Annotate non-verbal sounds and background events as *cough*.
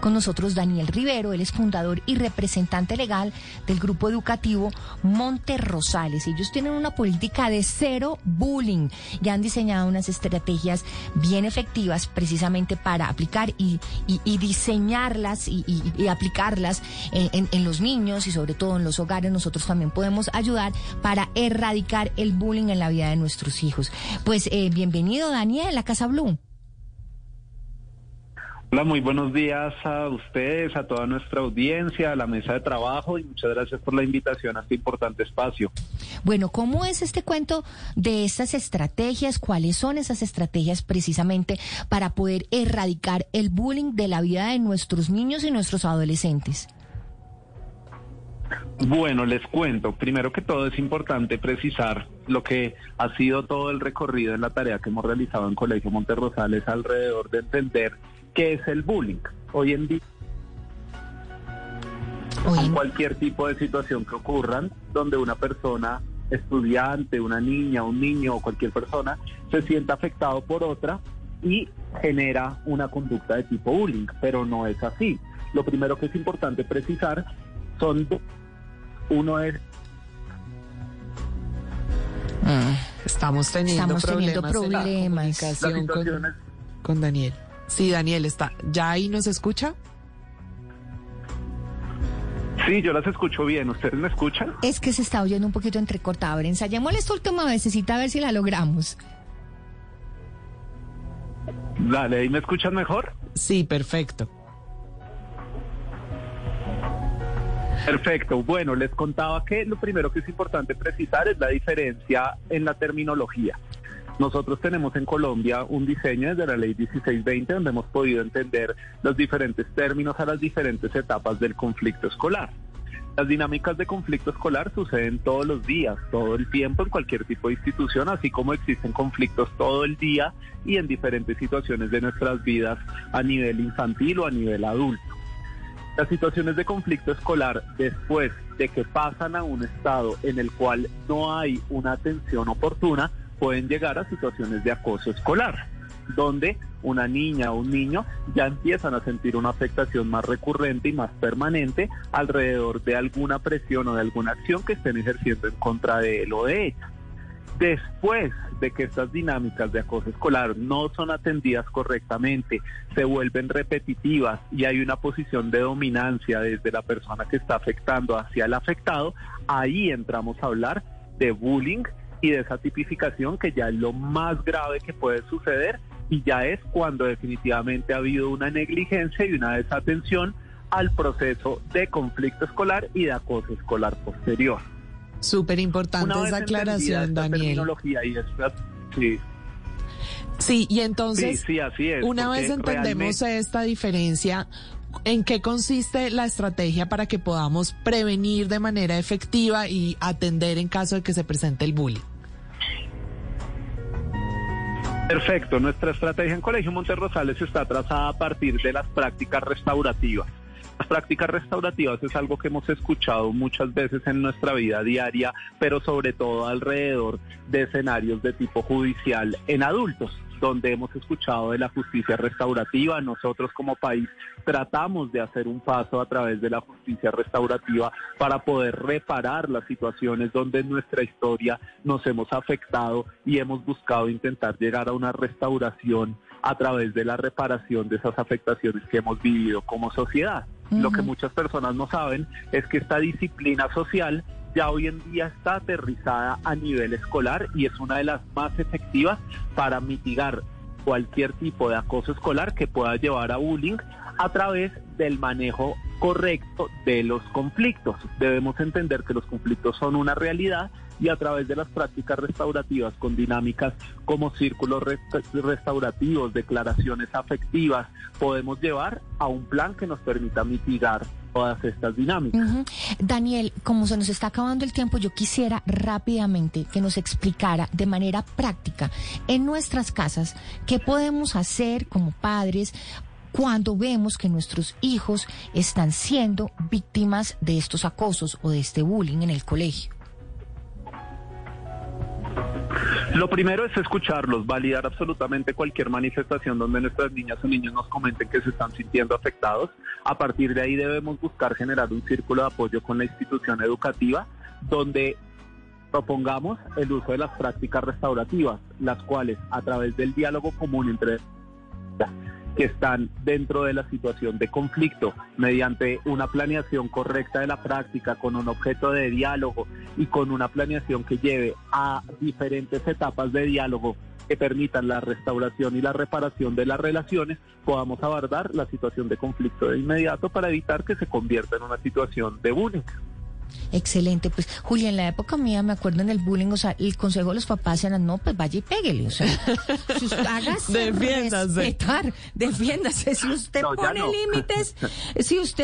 Con nosotros Daniel Rivero, él es fundador y representante legal del grupo educativo Monte Rosales. Ellos tienen una política de cero bullying y han diseñado unas estrategias bien efectivas precisamente para aplicar y, diseñarlas y, aplicarlas en, los niños y sobre todo en los hogares. Nosotros también podemos ayudar para erradicar el bullying en la vida de nuestros hijos. Pues eh, bienvenido Daniel a Casa Blue. Hola, muy buenos días a ustedes, a toda nuestra audiencia, a la mesa de trabajo y muchas gracias por la invitación a este importante espacio. Bueno, ¿cómo es este cuento de estas estrategias? ¿Cuáles son esas estrategias precisamente para poder erradicar el bullying de la vida de nuestros niños y nuestros adolescentes? Bueno, les cuento. Primero que todo es importante precisar lo que ha sido todo el recorrido en la tarea que hemos realizado en Colegio Monterrosales alrededor de entender ¿Qué es el bullying? Hoy en día, cualquier tipo de situación que ocurran, donde una persona, estudiante, una niña, un niño o cualquier persona, se sienta afectado por otra y genera una conducta de tipo bullying, pero no es así. Lo primero que es importante precisar son, uno es ah, estamos teniendo problemas, con Daniel. Sí, Daniel, está. ¿Ya ahí nos escucha? Sí, yo las escucho bien. ¿Ustedes me escuchan? Es que se está oyendo un poquito entrecortado. A ver, ensayemos esta última necesita ver si la logramos. Dale, ¿ahí me escuchan mejor? Sí, perfecto. Perfecto. Bueno, les contaba que lo primero que es importante precisar es la diferencia en la terminología. Nosotros tenemos en Colombia un diseño desde la ley 1620 donde hemos podido entender los diferentes términos a las diferentes etapas del conflicto escolar. Las dinámicas de conflicto escolar suceden todos los días, todo el tiempo, en cualquier tipo de institución, así como existen conflictos todo el día y en diferentes situaciones de nuestras vidas a nivel infantil o a nivel adulto. Las situaciones de conflicto escolar, después de que pasan a un estado en el cual no hay una atención oportuna, pueden llegar a situaciones de acoso escolar, donde una niña o un niño ya empiezan a sentir una afectación más recurrente y más permanente alrededor de alguna presión o de alguna acción que estén ejerciendo en contra de él o de ella. Después de que estas dinámicas de acoso escolar no son atendidas correctamente, se vuelven repetitivas y hay una posición de dominancia desde la persona que está afectando hacia el afectado, ahí entramos a hablar de bullying y de esa tipificación que ya es lo más grave que puede suceder y ya es cuando definitivamente ha habido una negligencia y una desatención al proceso de conflicto escolar y de acoso escolar posterior. Súper importante esa aclaración, Daniel. Y sí. Sí, y entonces, una vez entendemos esta diferencia, ¿en qué consiste la estrategia para que podamos prevenir de manera efectiva y atender en caso de que se presente el bullying? Perfecto, nuestra estrategia en Colegio Monterrosales está trazada a partir de las prácticas restaurativas. Las prácticas restaurativas es algo que hemos escuchado muchas veces en nuestra vida diaria, pero sobre todo alrededor de escenarios de tipo judicial en adultos donde hemos escuchado de la justicia restaurativa. Nosotros como país tratamos de hacer un paso a través de la justicia restaurativa para poder reparar las situaciones donde en nuestra historia nos hemos afectado y hemos buscado intentar llegar a una restauración a través de la reparación de esas afectaciones que hemos vivido como sociedad. Lo que muchas personas no saben es que esta disciplina social ya hoy en día está aterrizada a nivel escolar y es una de las más efectivas para mitigar cualquier tipo de acoso escolar que pueda llevar a bullying a través del manejo correcto de los conflictos. Debemos entender que los conflictos son una realidad y a través de las prácticas restaurativas con dinámicas como círculos restaurativos, declaraciones afectivas, podemos llevar a un plan que nos permita mitigar todas estas dinámicas. Daniel, como se nos está acabando el tiempo, yo quisiera rápidamente que nos explicara de manera práctica en nuestras casas qué podemos hacer como padres cuando vemos que nuestros hijos están siendo víctimas de estos acosos o de este bullying en el colegio. Lo primero es escucharlos, validar absolutamente cualquier manifestación donde nuestras niñas o niños nos comenten que se están sintiendo afectados. A partir de ahí debemos buscar generar un círculo de apoyo con la institución educativa donde propongamos el uso de las prácticas restaurativas, las cuales a través del diálogo común entre que están dentro de la situación de conflicto, mediante una planeación correcta de la práctica, con un objeto de diálogo y con una planeación que lleve a diferentes etapas de diálogo que permitan la restauración y la reparación de las relaciones, podamos abordar la situación de conflicto de inmediato para evitar que se convierta en una situación de bullying. Excelente, pues Julia, en la época mía me acuerdo en el bullying, o sea, el consejo de los papás era, no, pues vaya y pégale, o sea, *laughs* si usted, hágase defiéndase. respetar, defiéndase, si usted pone límites, si usted